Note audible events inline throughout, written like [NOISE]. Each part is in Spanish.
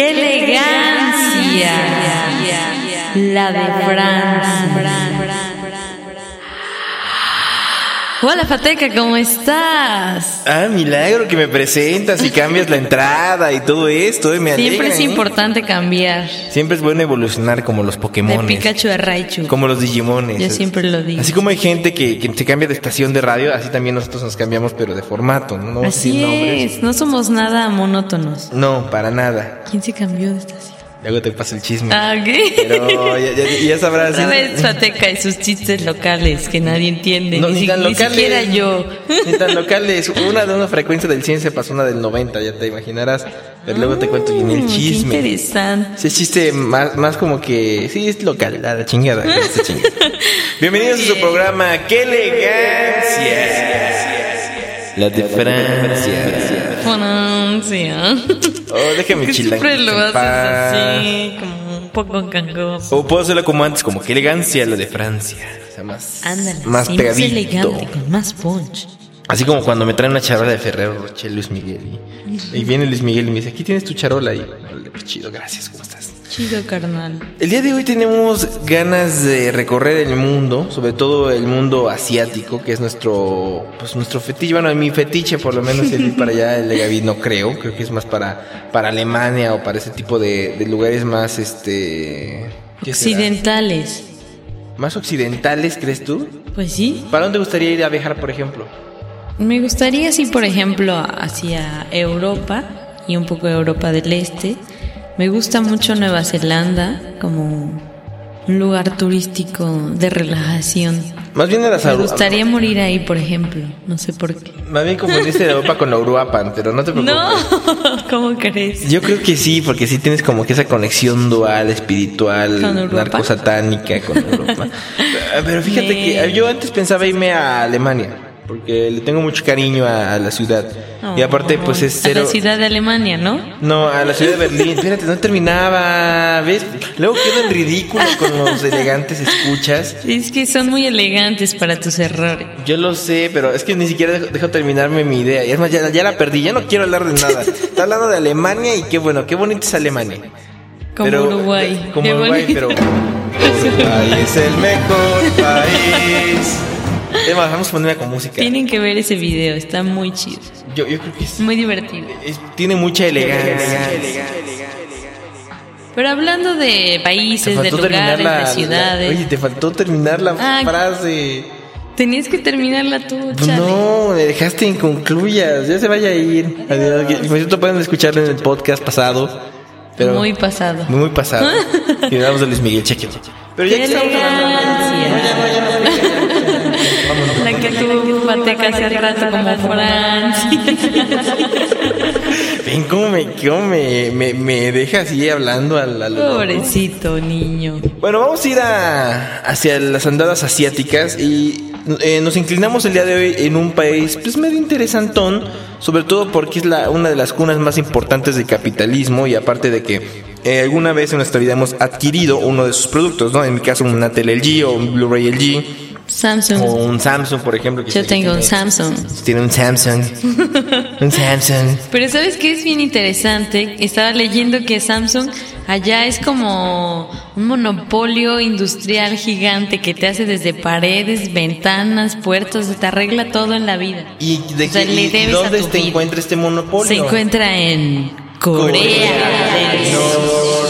¡Qué elegancia! La de Francia. Hola Fateca, ¿cómo estás? Ah, milagro que me presentas y cambias la entrada y todo esto. eh, Me Siempre alegra, es ¿eh? importante cambiar. Siempre es bueno evolucionar como los De Pokémon. Pikachu a Raichu. Como los Digimones. Yo siempre lo digo. Así como hay gente que, que se cambia de estación de radio, así también nosotros nos cambiamos, pero de formato. No, Así decir nombres. es, no somos nada monótonos. No, para nada. ¿Quién se cambió de estación? Luego te paso el chisme. Ah, ok. Pero ya, ya- ya [LAUGHS] sabrás. Otra vez Fateca y sus chistes locales que nadie entiende. No, ni, ni si- tan ni locales. siquiera yo. Ni tan locales. Una de una frecuencia del 100 se pasó una del 90, ya te imaginarás. Pero luego te cuento bien el Mm, chisme. Qué interesante. Ese chiste más, más como que. Sí, es local, a la chingada. esta chingada. [LAUGHS] Bienvenidos a su programa. ¡Qué elegancia! La de Francia. Francia. Oh, déjame [LAUGHS] Que chilar. siempre lo haces así, como un poco gangoso. O puedo hacerlo como antes, como qué elegancia la de Francia. O sea, más, Ándale, más sí, más pegadito. elegante, con más punch. Así como cuando me traen una charola de Ferrero Rocher Luis Miguel. Y, y viene Luis Miguel y me dice, aquí tienes tu charola. Y, pues chido, gracias, ¿cómo estás? Chido, carnal. El día de hoy tenemos ganas de recorrer el mundo, sobre todo el mundo asiático, que es nuestro, pues nuestro fetiche. Bueno, mi fetiche por lo menos es ir para allá, el de Gaby no creo, creo que es más para, para Alemania o para ese tipo de, de lugares más, este... Occidentales. ¿Más occidentales, crees tú? Pues sí. ¿Para dónde gustaría ir a viajar, por ejemplo? Me gustaría, sí, por ejemplo, hacia Europa y un poco Europa del Este. Me gusta mucho Nueva Zelanda como un lugar turístico de relajación. Más bien a las Me gustaría morir ahí, por ejemplo. No sé por qué. Más bien confundiste Europa con Uruapan, pero no te preocupes. No, [LAUGHS] ¿cómo crees? Yo creo que sí, porque sí tienes como que esa conexión dual, espiritual, narcosatánica con Europa. [LAUGHS] Pero fíjate que yo antes pensaba irme a Alemania, porque le tengo mucho cariño a, a la ciudad. y aparte, pues es A cero. la ciudad de Alemania, ¿no? No, a la ciudad de Berlín. Fíjate, no terminaba. ¿Ves? Luego quedo en ridículo con los elegantes escuchas. Es que son muy elegantes para tus errores. Yo lo sé, pero es que ni siquiera dejo, dejo terminarme mi idea. Y es más, ya, ya la perdí, ya no quiero hablar de nada. Está hablando de Alemania y qué bueno, qué bonito es Alemania. Como Pero- Uruguay. Como Qué Uruguay, bonito. pero Uruguay es el mejor país. Es más, vamos a ponerla con música. Tienen que ver ese video, está muy chido. Yo, yo creo que es- Muy divertido. es- tiene mucha elegancia. Pero hablando de países, de lugares, la, de ciudades. la- Oye, te faltó terminar la Ah, frase. Tenías que terminarla tú, Pues chale. no, me dejaste inconcluyas. Ya se vaya a ir. Adiós. Cierto, pueden escucharlo en el podcast pasado. Pero Muy pasado. Muy, muy pasado. [LAUGHS] y hablamos de Luis Miguel Cheque. Pero ya que ¡Qué estamos hablando. Pateca hace rato como Francia. Ven cómo me, cómo me, me, me deja así hablando al, al- Pobrecito niño. Bueno, vamos a ir a, hacia las andadas asiáticas y eh, nos inclinamos el día de hoy en un país pues medio interesantón, sobre todo porque es la, una de las cunas más importantes del capitalismo y aparte de que eh, alguna vez en nuestra vida hemos adquirido uno de sus productos, ¿no? En mi caso una tele LG o un Blu-ray LG o Samsung. un Samsung, por ejemplo. que Yo que tengo un Samsung. Tiene un Samsung. [LAUGHS] un Samsung. Pero ¿sabes qué es bien interesante? Estaba leyendo que Samsung allá es como un monopolio industrial gigante que te hace desde paredes, ventanas, puertas, te arregla todo en la vida. ¿Y de O sea, qué- le y dónde se encuentra este monopolio? Se encuentra en Corea, del Norte.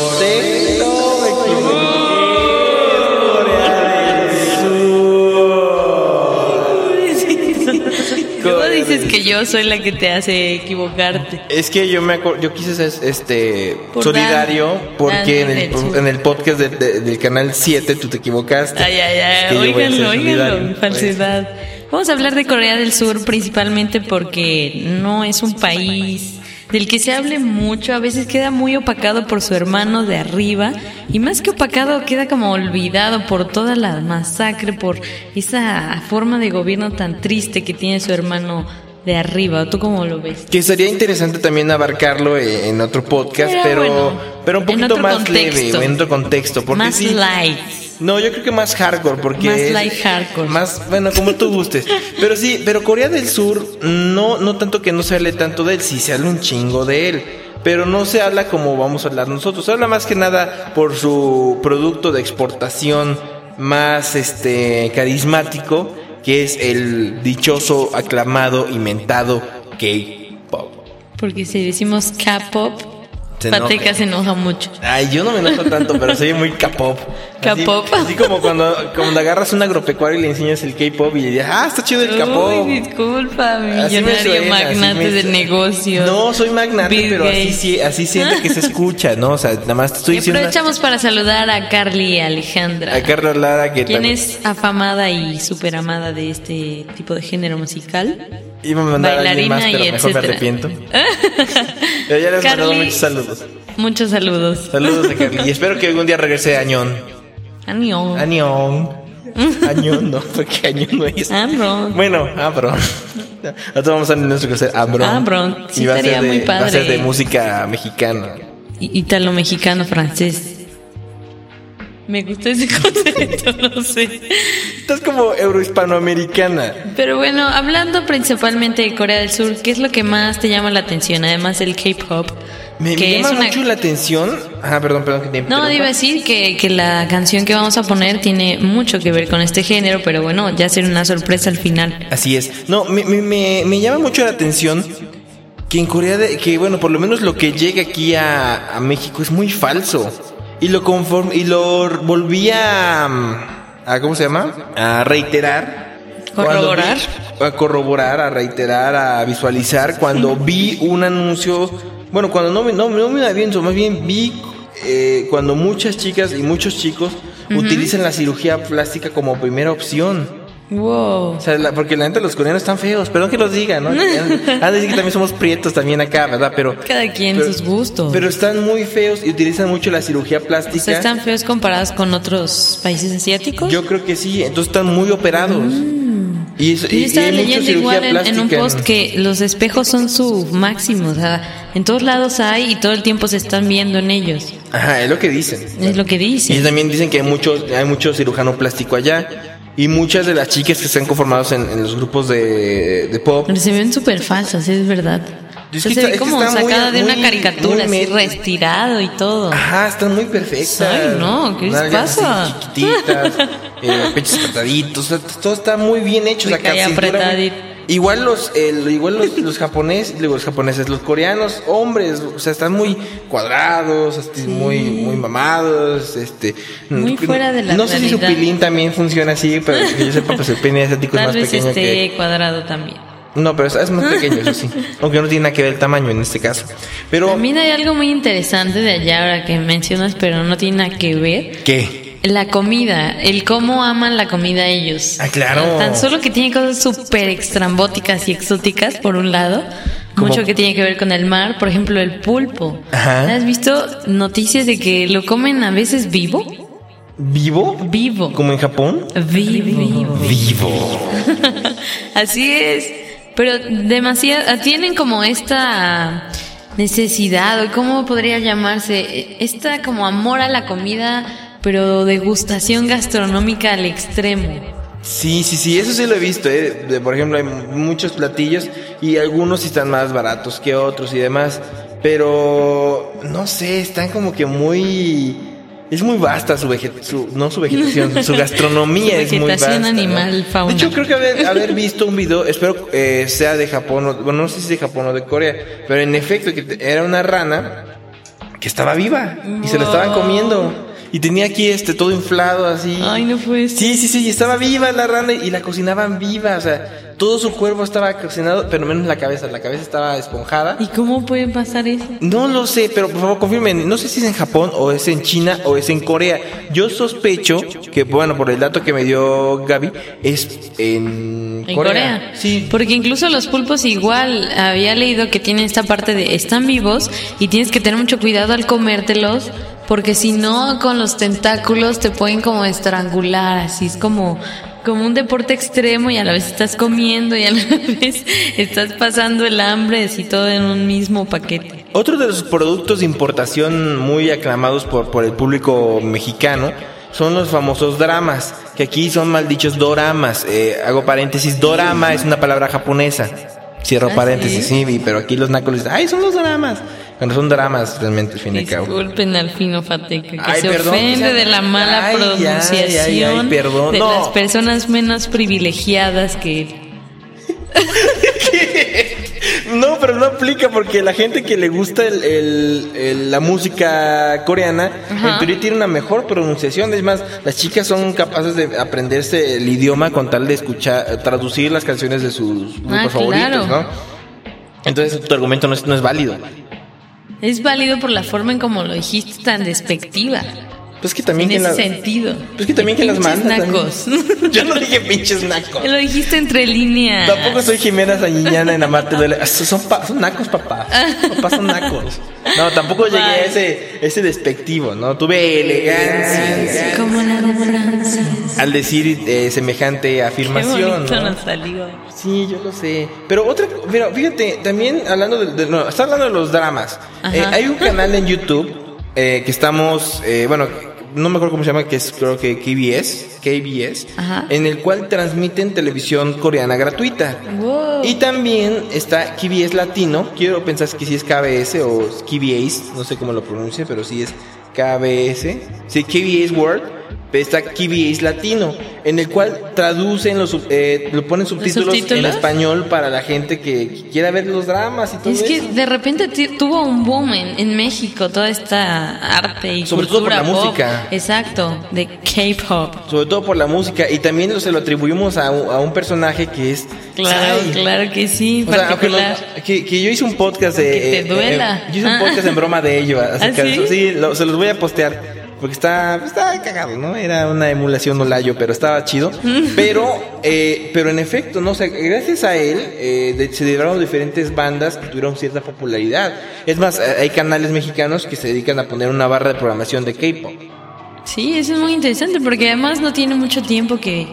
Dices que yo soy la que te hace equivocarte? Es que yo me yo quise ser este Por solidario Dan- porque en el, en el podcast de- de- del canal 7 tú te equivocaste. Ay, ay, ay, oíganlo, oíganlo, falsedad. Vamos a hablar de Corea del Sur principalmente porque no es un país del que se hable mucho, a veces queda muy opacado por su hermano de arriba y más que opacado queda como olvidado por toda la masacre, por esa forma de gobierno tan triste que tiene su hermano de arriba. ¿Tú cómo lo ves? Que sería interesante también abarcarlo e-, en otro podcast, Pero pero, bueno, pero un poquito más contexto. leve, en otro contexto. Porque Más sí, light. No, yo creo que más hardcore, porque Más es- light hardcore. Más, bueno, como tú gustes. Pero sí, pero Corea del Sur, no, no tanto que no se hable tanto de él, sí se habla un chingo de él. Pero no se habla como vamos a hablar nosotros. Se habla más que nada por su producto de exportación más este carismático, que es el dichoso, aclamado, inventado K-pop. Porque si decimos K-pop, Se enoja. se enoja mucho. Ay, yo no me enojo tanto, pero soy muy K-pop. Así- K-pop. Así, como cuando, cuando agarras un agropecuario y le enseñas el K-pop y le dices, ah, está chido el K-pop. Disculpa, Así millonario así magnate me de su- negocios. No, soy magnate, Bill pero así, Gates. así siento que se escucha, ¿no? O sea, nada más te estoy diciendo aprovechamos para saludar a Carly Alejandra. a Carlos Lara que quien también- es afamada y super amada de este tipo de género musical. Iba a mandar a alguien más, bailarina pero y mejor me etcétera. arrepiento. [LAUGHS] pero ya les mandado Carly. muchos saludos. Muchos saludos. Saludos a Carly. Y espero que algún día regrese Añón. Año. Añón. Añón, no, [LAUGHS] porque Añón no es. Amron. Bueno, Abron. Nosotros vamos a nuestro crecer Abron. Abron, sí y va a ser de, muy Va a ser padre. de música mexicana. I- Italo mexicano francés. Me gusta ese [LAUGHS] concepto, no sé. Estás como eurohispanoamericana. Pero bueno, hablando principalmente de Corea del Sur, ¿qué es lo que más te llama la atención? Además del K-pop. Me, que llama una- mucho la atención. Ah, perdón, perdón que te No, iba a decir que, que la canción que vamos a poner tiene mucho que ver con este género, pero bueno, ya será una sorpresa al final. Así es. No, me, me, me, me llama mucho la atención que en Corea, de, que bueno, por lo menos lo que llega aquí a, a México es muy falso. Y lo conform, y lo volví a, a ¿cómo se llama? A reiterar. Corroborar. vi- a corroborar, a reiterar, a visualizar cuando vi un anuncio. Bueno, cuando no, me- no, no me da bien, más bien vi eh, cuando muchas chicas y muchos chicos utilizan la cirugía plástica como primera opción. Wow. O sea, la- porque la neta los coreanos están feos, perdón que los diga, ¿no? [LAUGHS] De decir que también somos prietos también acá, ¿verdad? Pero Cada quien pero- sus gustos. Pero están muy feos y utilizan mucho la cirugía O plástica. sea, ¿Están feos comparados con otros países asiáticos? Yo creo que sí, entonces están muy operados. Y, eso- Mm. Yo y- y estaba mucha leyendo igual en, en un post que los espejos son su máximo, o sea, en todos lados hay y todo el tiempo se están viendo en ellos. Ajá, es lo que dicen. Es lo que Y dicen. también dicen que hay mucho, hay mucho cirujano plástico allá. Y muchas de las chicas que están conformadas en, en los grupos de, de pop Pero se ven súper falsas, es verdad. Es que se ve como está muy- sacada de una muy- caricatura, muy así met- reestirado y todo. Ajá, están muy perfectas. Ay, no, ¿qué les pasa? así chiquititas, [LAUGHS] eh, pechos apretaditos, o sea, todo está muy bien hecho. Me la cae muy- apretadito. Igual los, el- igual los, los japoneses, digo los japoneses, los coreanos, hombres, o sea, están muy cuadrados, muy, muy mamados, este. Muy fuera de la No sé si su pilín también funciona así, pero que yo sepa, pues el pene asiático es más vez pequeño que. cuadrado también. No, pero es más pequeño, eso sí. [LAUGHS] Aunque no tiene nada que ver el tamaño en este caso. Pero. También hay algo muy interesante de allá ahora que mencionas, pero no tiene nada que ver. ¿Qué? La comida, el cómo aman la comida ellos. Ah, claro. Tan solo que tiene cosas súper extrambóticas y exóticas, por un lado. ¿Cómo? Mucho que tiene que ver con el mar, por ejemplo, el pulpo. Ajá. ¿Has visto noticias de que lo comen a veces vivo? ¿Vivo? Vivo. ¿Como en Japón? Vivo. Vivo. [LAUGHS] Así es. Pero demasiado, tienen como esta necesidad, o cómo podría llamarse, esta como amor a la comida, pero degustación gastronómica al extremo. Sí, sí, sí, eso sí lo he visto. ¿eh? De- por ejemplo, hay muchos platillos y algunos están más baratos que otros y demás. Pero, no sé, están como que muy... Es muy vasta su vegetación, no su vegetación, [LAUGHS] su gastronomía Su es muy vasta. vegetación ¿no? animal, fauna. De hecho, creo que haber, haber visto un video, espero eh, sea de Japón, o- bueno, no sé si es de Japón o de Corea, pero en efecto que era una rana que estaba viva y se la estaban comiendo. Y tenía aquí este todo inflado así. Ay, no puede ser. Sí, sí, sí, y estaba viva la rana y la cocinaban viva, o sea, todo su cuerpo estaba cocinado, pero menos la cabeza. La cabeza estaba esponjada. ¿Y cómo puede pasar eso? No lo sé, pero por favor confirmen. No sé si es en Japón o es en China o es en Corea. Yo sospecho que, bueno, por el dato que me dio Gaby, es en, En Corea. Sí. Porque incluso los pulpos igual había leído que tienen esta parte de están vivos y tienes que tener mucho cuidado al comértelos porque si no con los tentáculos te pueden como estrangular, así es como como un deporte extremo y a la vez estás comiendo y a la [LAUGHS] vez estás pasando el hambre así todo en un mismo paquete. Otro de los productos de importación muy aclamados por, por el público mexicano son los famosos dramas, que aquí son mal dichos doramas. Eh, hago paréntesis, dorama es una palabra japonesa. Cierro ¿Ah, paréntesis, sí? sí, pero aquí los nacos dicen, ay, son los dramas. Cuando son dramas, realmente, al fin y al cabo. Disculpen al finofateca que Ay, se perdón, ofende ya- de la mala ay, pronunciación ay, ay, perdón, de no. las personas menos privilegiadas que él. [LAUGHS] No, pero no aplica porque la gente que le gusta el- el- el- la música coreana, Ajá. en teoría tiene una mejor pronunciación. Es más, las chicas son capaces de aprenderse el idioma con tal de escuchar, traducir las canciones de sus grupos Ah, favoritos, claro. ¿no? Entonces tu argumento no es, no es válido. Es válido por la forma en como lo dijiste tan despectiva. Pues que también en ese la- sentido. Pues que también que las manda. también. nacos. [LAUGHS] Yo no dije pinches nacos. lo dijiste entre líneas. Tampoco soy Jimena Sañiñana en Amarte Duele. Ah, Son, pa- son nacos, papá. Papás son nacos. No, tampoco llegué a ese, ese despectivo, ¿no? Tuve elegancia Como la de al decir eh, semejante Qué afirmación. bonito ¿no? nos salió. Sí, yo lo sé. Pero otra, pero fíjate, también hablando de, de- no, está hablando de los dramas. Eh, hay un canal en YouTube eh, que estamos, eh, bueno, no me acuerdo cómo se llama, que es creo que KBS, KBS, Ajá. en el cual transmiten televisión coreana gratuita. Wow. Y también está KBS Latino. Quiero pensar que si es KBS o KBS, no sé cómo lo pronuncie, pero sí es KBS. Sí, KBS World. Está KBS Latino, en el cual traducen los, eh, lo ponen subtítulos, en subtítulos? español para la gente que, que quiera ver los dramas y todo Es que eso. de repente tuvo un boom en, en México toda esta arte y Sobre todo por cultura la pop. música. Exacto, de K-pop. Sobre todo por la música y también se lo atribuimos a un, a un personaje que es Claro, Psy. claro que sí, sea, particular. no- que, que yo hice un podcast de. Que te eh, duela. eh, yo hice un Ah. podcast en broma de ello. [LAUGHS] ¿Ah, sí? eso. Sí, lo- se los voy a postear. Porque está, está cagado, ¿no? Era una emulación Olayo, pero estaba chido. [LAUGHS] Pero, eh, pero en efecto, ¿no? O sea, gracias a él, eh, de- se liberaron diferentes bandas que tuvieron cierta popularidad. Es más, eh, hay canales mexicanos que se dedican a poner una barra de programación de K-pop. Sí, eso es muy interesante porque además no tiene mucho tiempo que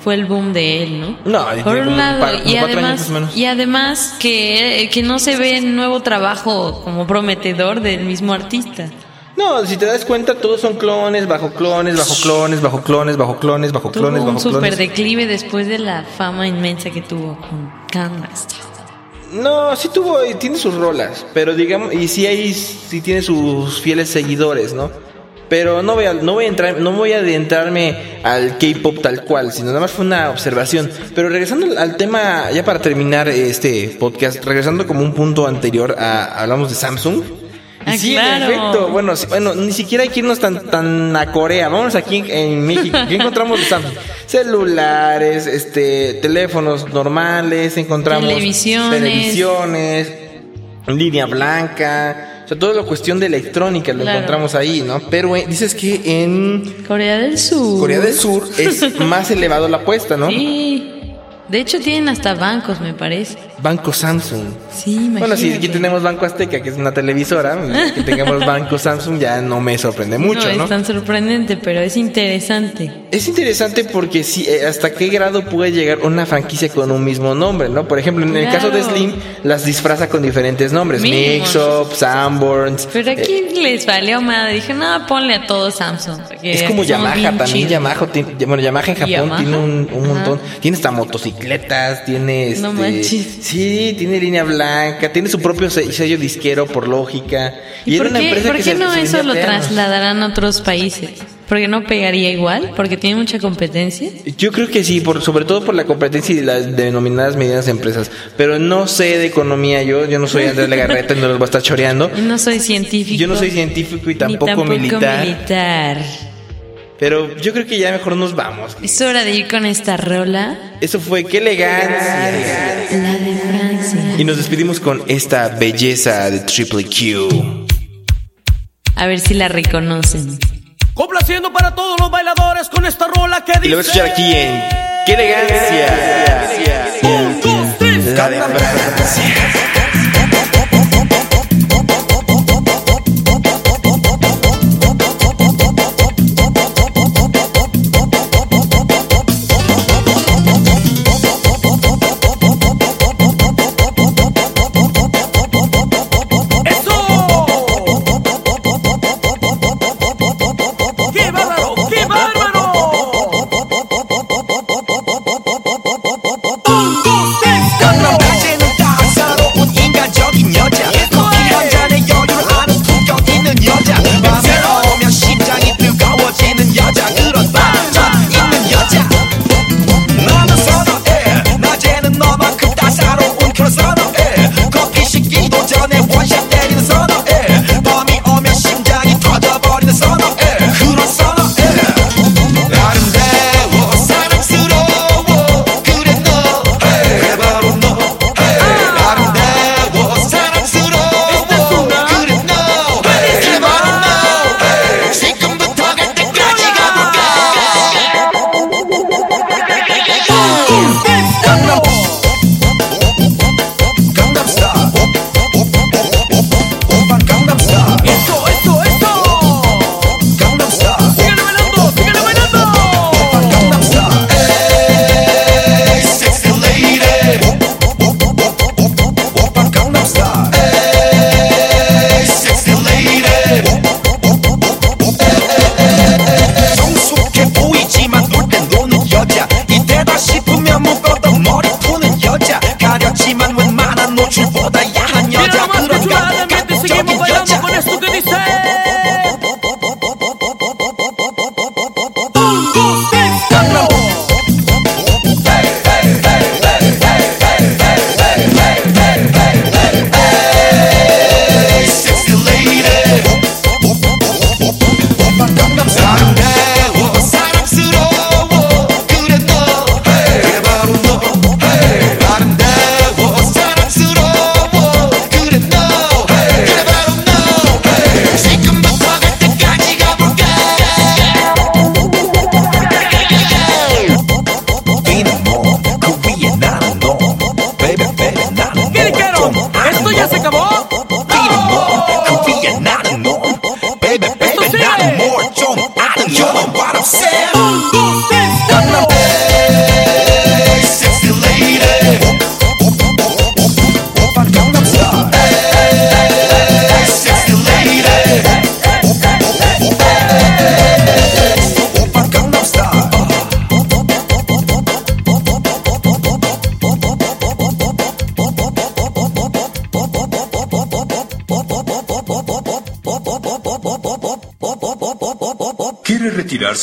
fue el boom de él, ¿no? No, Por un lado, par- y además, menos. y además que, que no se ve nuevo trabajo como prometedor del mismo artista. No, si te das cuenta, todos son clones, bajo clones, bajo clones, bajo clones, bajo clones, bajo Tuvo clones, un bajo super clones. declive después de la fama inmensa que tuvo con Style. No, sí tuvo, tiene sus rolas, pero digamos, y sí hay, sí tiene sus fieles seguidores, ¿no? Pero no voy a, no voy a entrar, no voy a adentrarme al K-pop tal cual, sino nada más fue una observación. Pero regresando al- al tema, ya para terminar este podcast, regresando como un punto anterior a, hablamos de Samsung. Ah, sí, claro. en efecto, bueno, sí, bueno, ni siquiera hay que irnos tan, tan a Corea, vamos aquí en, en México, ¿qué encontramos de Samsung? Celulares, este, teléfonos normales, encontramos Televisiones. televisiones, línea blanca, o sea, toda la cuestión de electrónica lo Claro. encontramos ahí, ¿no? Pero eh, dices que en Corea del Sur. Corea del Sur es [LAUGHS] más elevado la apuesta, ¿no? Sí. De hecho tienen hasta bancos, me parece. Banco Samsung. Sí, imagínate. Bueno, si aquí tenemos Banco Azteca, que es una televisora, que tengamos Banco Samsung ya no me sorprende mucho, no ¿no? es tan sorprendente, pero es interesante. Es interesante porque sí, eh, hasta qué grado puede llegar una franquicia con un mismo nombre, ¿no? Por ejemplo, en el Claro. caso de Slim, las disfraza con diferentes nombres. Mix-Up, Sanborns. Pero eh, aquí les valió madre. Dije, no, ponle a todos Samsung. Es como Yamaha también. Yamaha, bueno, Yamaha en Japón Yamaha. tiene un, un montón. Tiene hasta motocicletas, tiene. No este, manches. Sí, tiene línea blanca, tiene su propio se- sello disquero por lógica. ¿Y, era por qué, por que qué no se eso lo trasladarán a otros países? ¿Porque no pegaría igual? ¿Porque tiene mucha competencia? Yo creo que sí, por, sobre todo por la competencia y las denominadas medianas empresas. Pero no sé de economía yo, yo no soy [LAUGHS] Andrés Legarreta y no los voy a estar choreando. Y no soy científico. Yo no soy científico y ni tampoco, militar. militar. Pero yo creo que ya mejor nos vamos. Es hora de ir con esta rola. Eso fue qué elegancia. La de Francia. Y nos despedimos con esta belleza de Triple Q. A ver si la reconocen. Complaciendo para todos los bailadores con esta rola que dice. Y lo voy a escuchar aquí en Qué elegancia. Un, dos, tres. La de Eu não quero to